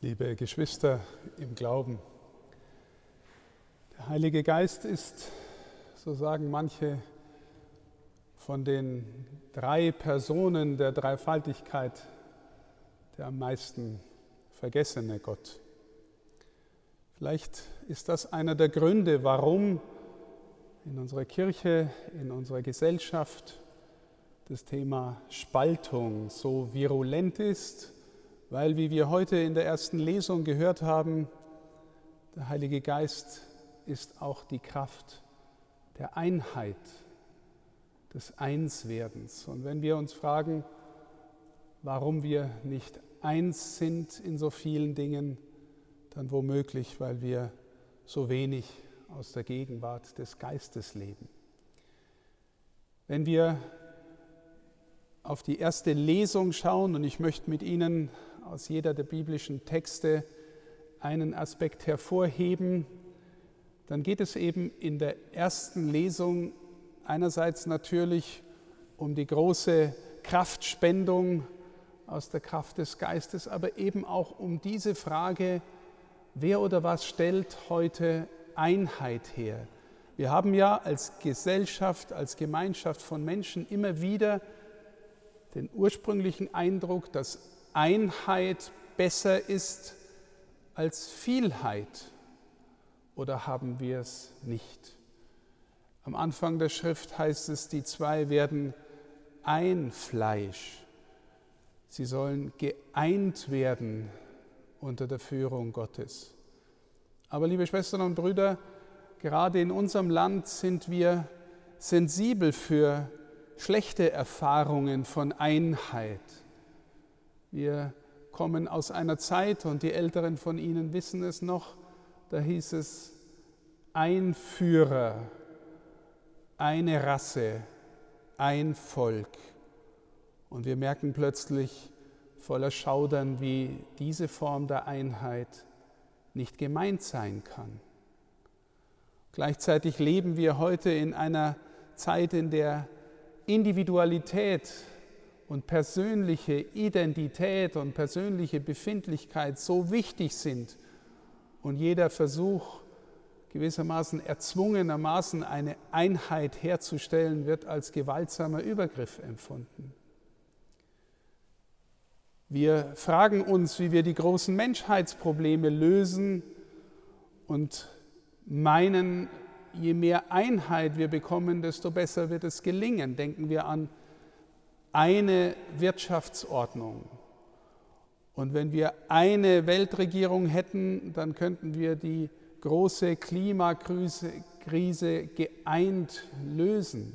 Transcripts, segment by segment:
liebe Geschwister im Glauben. Der Heilige Geist ist, so sagen manche, von den drei Personen der Dreifaltigkeit der am meisten vergessene Gott. Vielleicht ist das einer der Gründe, warum in unserer Kirche, in unserer Gesellschaft das Thema Spaltung so virulent ist weil, wie wir heute in der ersten Lesung gehört haben, der Heilige Geist ist auch die Kraft der Einheit, des Einswerdens. Und wenn wir uns fragen, warum wir nicht eins sind in so vielen Dingen, dann womöglich, weil wir so wenig aus der Gegenwart des Geistes leben. Wenn wir auf die erste Lesung schauen, und ich möchte mit Ihnen aus jeder der biblischen Texte einen Aspekt hervorheben, dann geht es eben in der ersten Lesung einerseits natürlich um die große Kraftspendung aus der Kraft des Geistes, aber eben auch um diese Frage, wer oder was stellt heute Einheit her? Wir haben ja als Gesellschaft, als Gemeinschaft von Menschen immer wieder den ursprünglichen Eindruck, dass Einheit besser ist als Vielheit oder haben wir es nicht? Am Anfang der Schrift heißt es, die zwei werden ein Fleisch. Sie sollen geeint werden unter der Führung Gottes. Aber liebe Schwestern und Brüder, gerade in unserem Land sind wir sensibel für schlechte Erfahrungen von Einheit. Wir kommen aus einer Zeit, und die Älteren von Ihnen wissen es noch, da hieß es ein Führer, eine Rasse, ein Volk. Und wir merken plötzlich voller Schaudern, wie diese Form der Einheit nicht gemeint sein kann. Gleichzeitig leben wir heute in einer Zeit, in der Individualität und persönliche Identität und persönliche Befindlichkeit so wichtig sind und jeder Versuch, gewissermaßen erzwungenermaßen eine Einheit herzustellen, wird als gewaltsamer Übergriff empfunden. Wir fragen uns, wie wir die großen Menschheitsprobleme lösen und meinen, je mehr Einheit wir bekommen, desto besser wird es gelingen. Denken wir an eine Wirtschaftsordnung. Und wenn wir eine Weltregierung hätten, dann könnten wir die große Klimakrise geeint lösen.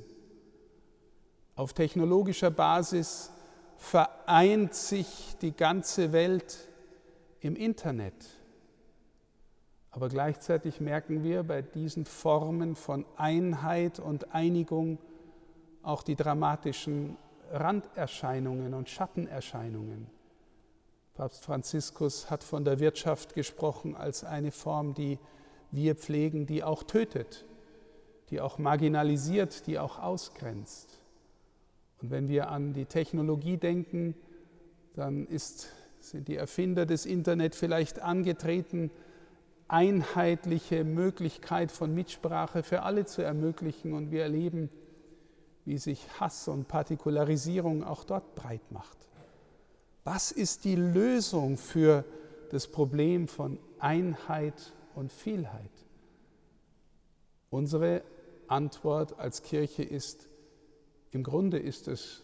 Auf technologischer Basis vereint sich die ganze Welt im Internet. Aber gleichzeitig merken wir bei diesen Formen von Einheit und Einigung auch die dramatischen Randerscheinungen und Schattenerscheinungen. Papst Franziskus hat von der Wirtschaft gesprochen als eine Form, die wir pflegen, die auch tötet, die auch marginalisiert, die auch ausgrenzt. Und wenn wir an die Technologie denken, dann ist, sind die Erfinder des Internet vielleicht angetreten, einheitliche Möglichkeit von Mitsprache für alle zu ermöglichen. Und wir erleben, wie sich Hass und Partikularisierung auch dort breit macht. Was ist die Lösung für das Problem von Einheit und Vielheit? Unsere Antwort als Kirche ist, im Grunde ist es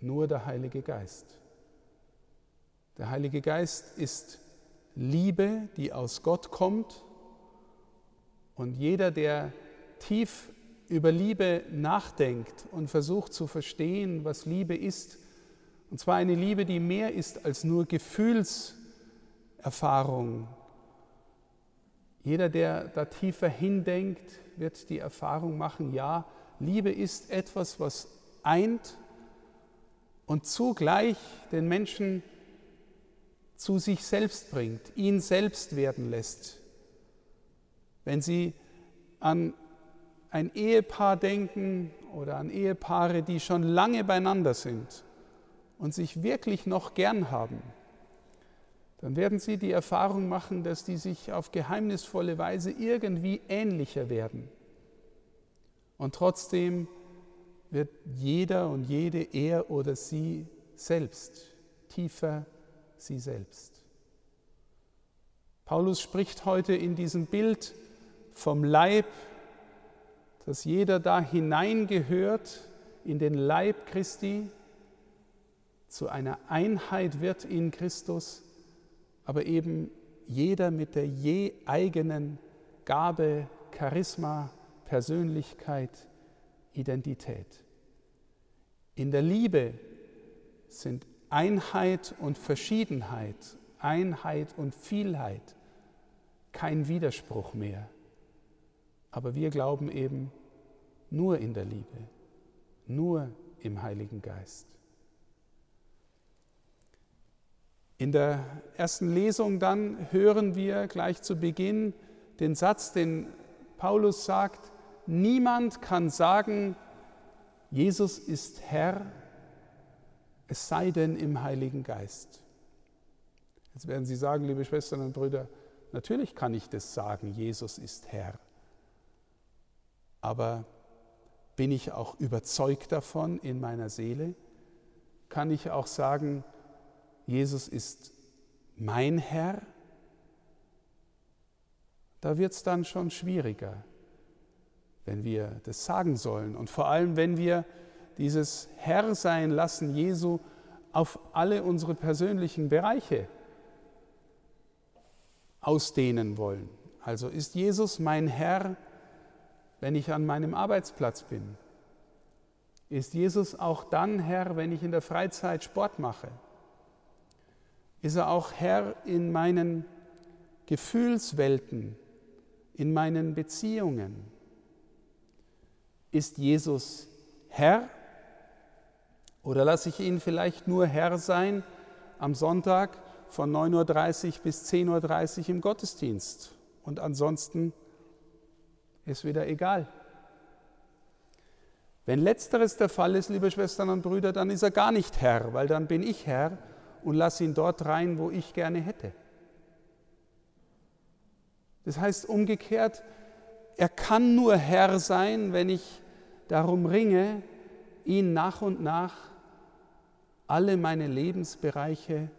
nur der Heilige Geist. Der Heilige Geist ist Liebe, die aus Gott kommt. Und jeder, der tief über Liebe nachdenkt und versucht zu verstehen, was Liebe ist, und zwar eine Liebe, die mehr ist als nur Gefühlserfahrung. Jeder, der da tiefer hindenkt, wird die Erfahrung machen, ja, Liebe ist etwas, was eint und zugleich den Menschen zu sich selbst bringt, ihn selbst werden lässt. Wenn Sie an ein Ehepaar denken oder an Ehepaare, die schon lange beieinander sind und sich wirklich noch gern haben, dann werden sie die Erfahrung machen, dass die sich auf geheimnisvolle Weise irgendwie ähnlicher werden. Und trotzdem wird jeder und jede er oder sie selbst, tiefer sie selbst. Paulus spricht heute in diesem Bild vom Leib, dass jeder da hineingehört in den Leib Christi, zu einer Einheit wird in Christus, aber eben jeder mit der je eigenen Gabe, Charisma, Persönlichkeit, Identität. In der Liebe sind Einheit und Verschiedenheit, Einheit und Vielheit kein Widerspruch mehr. Aber wir glauben eben nur in der Liebe, nur im Heiligen Geist. In der ersten Lesung dann hören wir gleich zu Beginn den Satz, den Paulus sagt, niemand kann sagen, Jesus ist Herr, es sei denn im Heiligen Geist. Jetzt werden Sie sagen, liebe Schwestern und Brüder, natürlich kann ich das sagen, Jesus ist Herr. Aber bin ich auch überzeugt davon in meiner Seele? Kann ich auch sagen, Jesus ist mein Herr, da wird es dann schon schwieriger, wenn wir das sagen sollen. Und vor allem, wenn wir dieses Herr sein lassen Jesu auf alle unsere persönlichen Bereiche ausdehnen wollen. Also ist Jesus mein Herr, wenn ich an meinem Arbeitsplatz bin? Ist Jesus auch dann Herr, wenn ich in der Freizeit Sport mache? ist er auch Herr in meinen Gefühlswelten, in meinen Beziehungen. Ist Jesus Herr oder lasse ich ihn vielleicht nur Herr sein am Sonntag von 9.30 Uhr bis 10.30 Uhr im Gottesdienst und ansonsten ist wieder egal. Wenn letzteres der Fall ist, liebe Schwestern und Brüder, dann ist er gar nicht Herr, weil dann bin ich Herr und lass ihn dort rein, wo ich gerne hätte. Das heißt umgekehrt, er kann nur Herr sein, wenn ich darum ringe, ihn nach und nach alle meine Lebensbereiche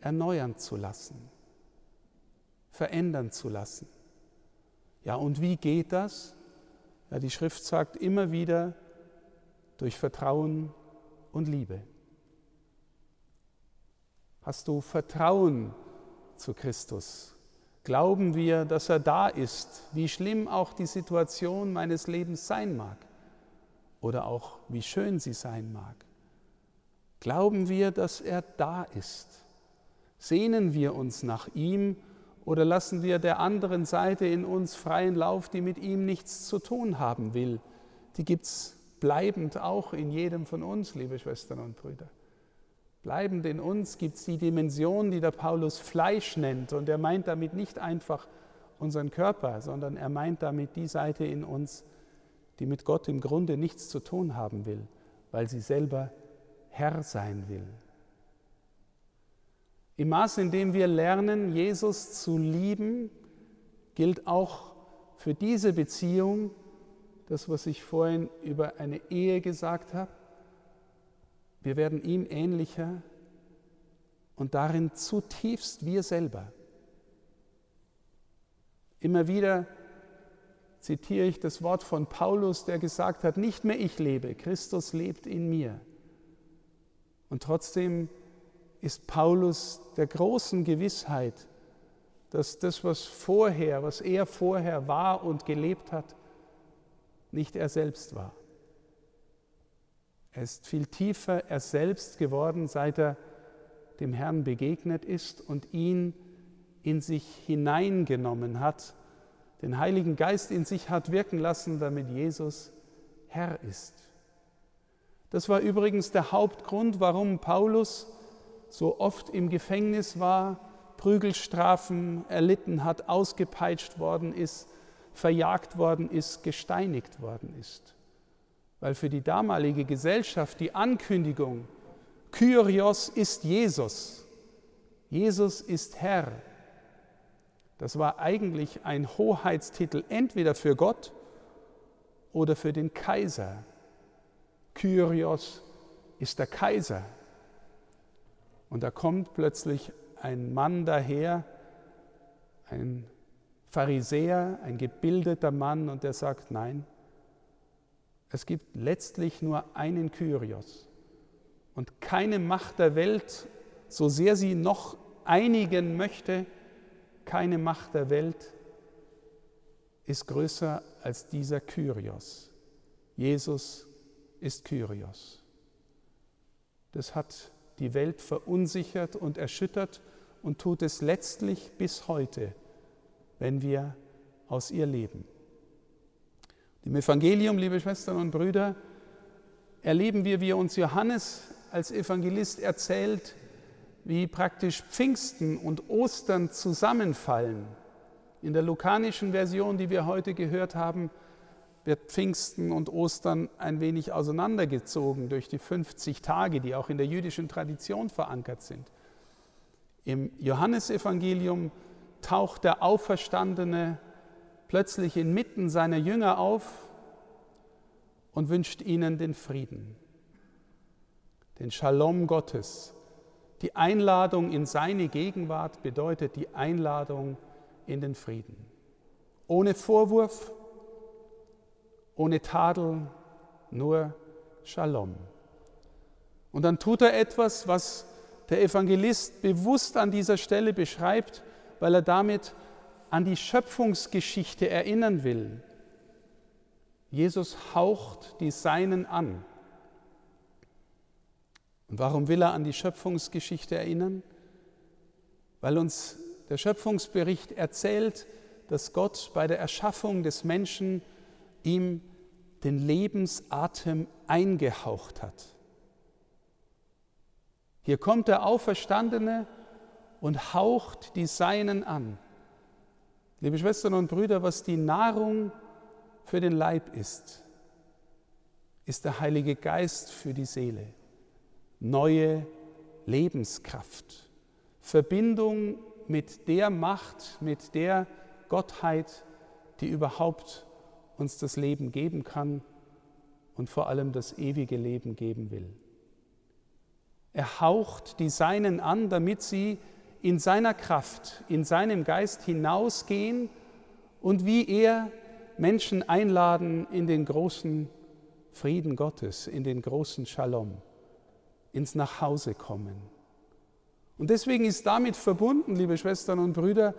erneuern zu lassen, verändern zu lassen. Ja, und wie geht das? Ja, die Schrift sagt immer wieder durch Vertrauen und Liebe. Hast du Vertrauen zu Christus? Glauben wir, dass er da ist, wie schlimm auch die Situation meines Lebens sein mag oder auch wie schön sie sein mag? Glauben wir, dass er da ist? Sehnen wir uns nach ihm oder lassen wir der anderen Seite in uns freien Lauf, die mit ihm nichts zu tun haben will? Die gibt es bleibend auch in jedem von uns, liebe Schwestern und Brüder. Bleibend in uns gibt es die Dimension, die der Paulus Fleisch nennt. Und er meint damit nicht einfach unseren Körper, sondern er meint damit die Seite in uns, die mit Gott im Grunde nichts zu tun haben will, weil sie selber Herr sein will. Im Maß, in dem wir lernen, Jesus zu lieben, gilt auch für diese Beziehung das, was ich vorhin über eine Ehe gesagt habe. Wir werden ihm ähnlicher und darin zutiefst wir selber. Immer wieder zitiere ich das Wort von Paulus, der gesagt hat, nicht mehr ich lebe, Christus lebt in mir. Und trotzdem ist Paulus der großen Gewissheit, dass das, was vorher, was er vorher war und gelebt hat, nicht er selbst war. Er ist viel tiefer er selbst geworden, seit er dem Herrn begegnet ist und ihn in sich hineingenommen hat, den Heiligen Geist in sich hat wirken lassen, damit Jesus Herr ist. Das war übrigens der Hauptgrund, warum Paulus so oft im Gefängnis war, Prügelstrafen erlitten hat, ausgepeitscht worden ist, verjagt worden ist, gesteinigt worden ist weil für die damalige Gesellschaft die Ankündigung, Kyrios ist Jesus, Jesus ist Herr. Das war eigentlich ein Hoheitstitel entweder für Gott oder für den Kaiser. Kyrios ist der Kaiser. Und da kommt plötzlich ein Mann daher, ein Pharisäer, ein gebildeter Mann, und der sagt, nein, es gibt letztlich nur einen Kyrios. Und keine Macht der Welt, so sehr sie noch einigen möchte, keine Macht der Welt ist größer als dieser Kyrios. Jesus ist Kyrios. Das hat die Welt verunsichert und erschüttert und tut es letztlich bis heute, wenn wir aus ihr leben. Im Evangelium, liebe Schwestern und Brüder, erleben wir, wie uns Johannes als Evangelist erzählt, wie praktisch Pfingsten und Ostern zusammenfallen. In der lukanischen Version, die wir heute gehört haben, wird Pfingsten und Ostern ein wenig auseinandergezogen durch die 50 Tage, die auch in der jüdischen Tradition verankert sind. Im Johannesevangelium taucht der Auferstandene plötzlich inmitten seiner Jünger auf und wünscht ihnen den Frieden, den Shalom Gottes. Die Einladung in seine Gegenwart bedeutet die Einladung in den Frieden. Ohne Vorwurf, ohne Tadel, nur Shalom. Und dann tut er etwas, was der Evangelist bewusst an dieser Stelle beschreibt, weil er damit an die Schöpfungsgeschichte erinnern will. Jesus haucht die Seinen an. Und warum will er an die Schöpfungsgeschichte erinnern? Weil uns der Schöpfungsbericht erzählt, dass Gott bei der Erschaffung des Menschen ihm den Lebensatem eingehaucht hat. Hier kommt der Auferstandene und haucht die Seinen an. Liebe Schwestern und Brüder, was die Nahrung für den Leib ist, ist der Heilige Geist für die Seele. Neue Lebenskraft, Verbindung mit der Macht, mit der Gottheit, die überhaupt uns das Leben geben kann und vor allem das ewige Leben geben will. Er haucht die Seinen an, damit sie in seiner Kraft, in seinem Geist hinausgehen und wie er Menschen einladen in den großen Frieden Gottes, in den großen Shalom, ins Nachhause kommen. Und deswegen ist damit verbunden, liebe Schwestern und Brüder,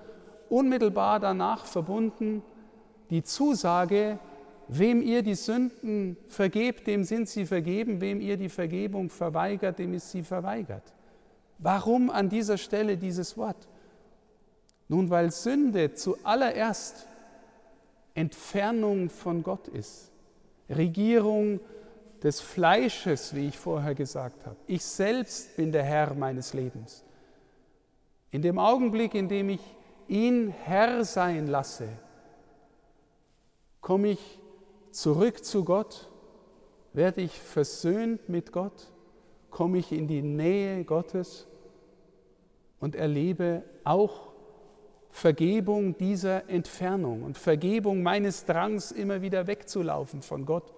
unmittelbar danach verbunden die Zusage, wem ihr die Sünden vergebt, dem sind sie vergeben, wem ihr die Vergebung verweigert, dem ist sie verweigert. Warum an dieser Stelle dieses Wort? Nun, weil Sünde zuallererst Entfernung von Gott ist, Regierung des Fleisches, wie ich vorher gesagt habe. Ich selbst bin der Herr meines Lebens. In dem Augenblick, in dem ich ihn Herr sein lasse, komme ich zurück zu Gott, werde ich versöhnt mit Gott, komme ich in die Nähe Gottes? Und erlebe auch Vergebung dieser Entfernung und Vergebung meines Drangs, immer wieder wegzulaufen von Gott,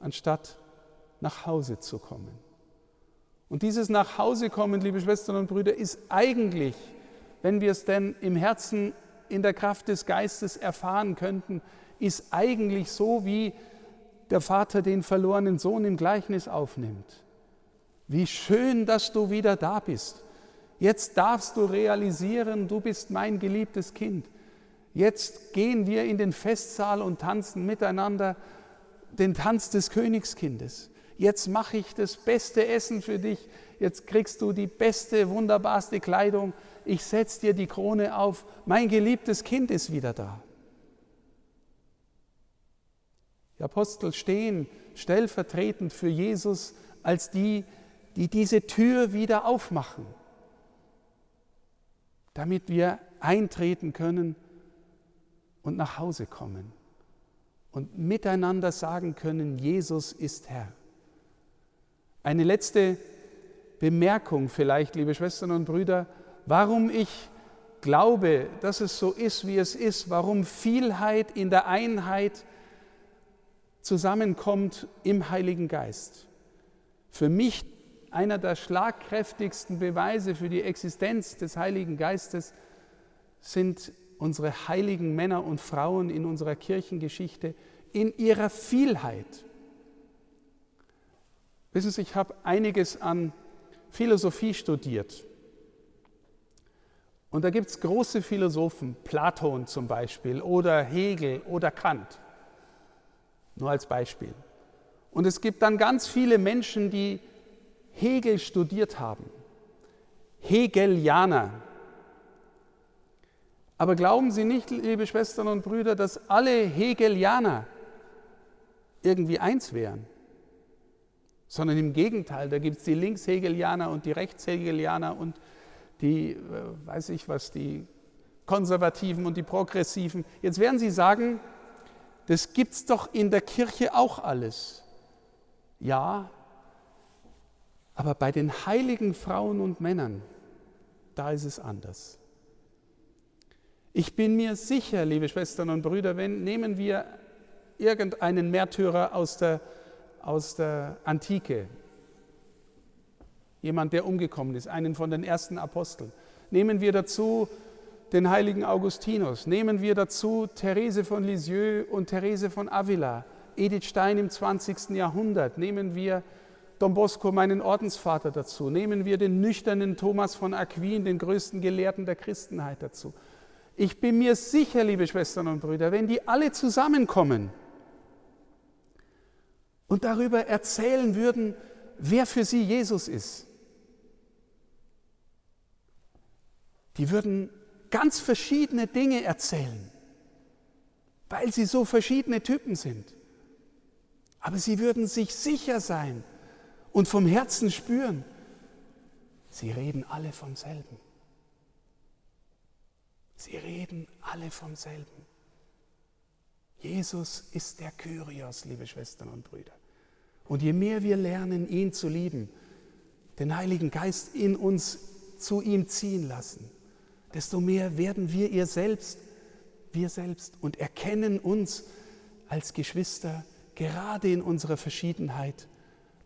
anstatt nach Hause zu kommen. Und dieses Nachhausekommen, liebe Schwestern und Brüder, ist eigentlich, wenn wir es denn im Herzen in der Kraft des Geistes erfahren könnten, ist eigentlich so, wie der Vater den verlorenen Sohn im Gleichnis aufnimmt. Wie schön, dass du wieder da bist. Jetzt darfst du realisieren, du bist mein geliebtes Kind. Jetzt gehen wir in den Festsaal und tanzen miteinander den Tanz des Königskindes. Jetzt mache ich das beste Essen für dich. Jetzt kriegst du die beste, wunderbarste Kleidung. Ich setze dir die Krone auf. Mein geliebtes Kind ist wieder da. Die Apostel stehen stellvertretend für Jesus als die, die diese Tür wieder aufmachen damit wir eintreten können und nach Hause kommen und miteinander sagen können, Jesus ist Herr. Eine letzte Bemerkung vielleicht, liebe Schwestern und Brüder, warum ich glaube, dass es so ist, wie es ist, warum Vielheit in der Einheit zusammenkommt im Heiligen Geist. Für mich einer der schlagkräftigsten Beweise für die Existenz des Heiligen Geistes sind unsere heiligen Männer und Frauen in unserer Kirchengeschichte in ihrer Vielheit. Wissen Sie, ich habe einiges an Philosophie studiert. Und da gibt es große Philosophen, Platon zum Beispiel oder Hegel oder Kant, nur als Beispiel. Und es gibt dann ganz viele Menschen, die Hegel studiert haben, Hegelianer. Aber glauben Sie nicht, liebe Schwestern und Brüder, dass alle Hegelianer irgendwie eins wären, sondern im Gegenteil, da gibt es die Linkshegelianer und die Rechtshegelianer und die, äh, weiß ich was, die Konservativen und die Progressiven. Jetzt werden Sie sagen, das gibt es doch in der Kirche auch alles. Ja, aber bei den heiligen Frauen und Männern, da ist es anders. Ich bin mir sicher, liebe Schwestern und Brüder, wenn nehmen wir irgendeinen Märtyrer aus der, aus der Antike, jemand, der umgekommen ist, einen von den ersten Aposteln. Nehmen wir dazu den heiligen Augustinus, nehmen wir dazu Therese von Lisieux und Therese von Avila, Edith Stein im 20. Jahrhundert, nehmen wir Don Bosco, meinen Ordensvater, dazu, nehmen wir den nüchternen Thomas von Aquin, den größten Gelehrten der Christenheit dazu. Ich bin mir sicher, liebe Schwestern und Brüder, wenn die alle zusammenkommen und darüber erzählen würden, wer für sie Jesus ist, die würden ganz verschiedene Dinge erzählen, weil sie so verschiedene Typen sind. Aber sie würden sich sicher sein, und vom Herzen spüren, sie reden alle vom selben. Sie reden alle vom selben. Jesus ist der Kyrios, liebe Schwestern und Brüder. Und je mehr wir lernen, ihn zu lieben, den Heiligen Geist in uns zu ihm ziehen lassen, desto mehr werden wir ihr selbst, wir selbst und erkennen uns als Geschwister gerade in unserer Verschiedenheit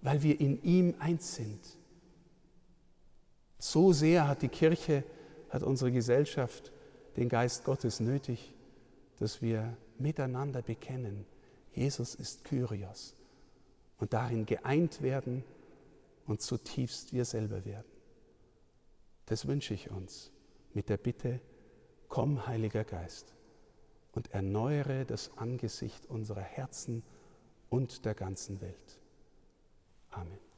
weil wir in ihm eins sind. So sehr hat die Kirche, hat unsere Gesellschaft den Geist Gottes nötig, dass wir miteinander bekennen, Jesus ist Kyrios und darin geeint werden und zutiefst wir selber werden. Das wünsche ich uns mit der Bitte, komm Heiliger Geist und erneuere das Angesicht unserer Herzen und der ganzen Welt. Amen.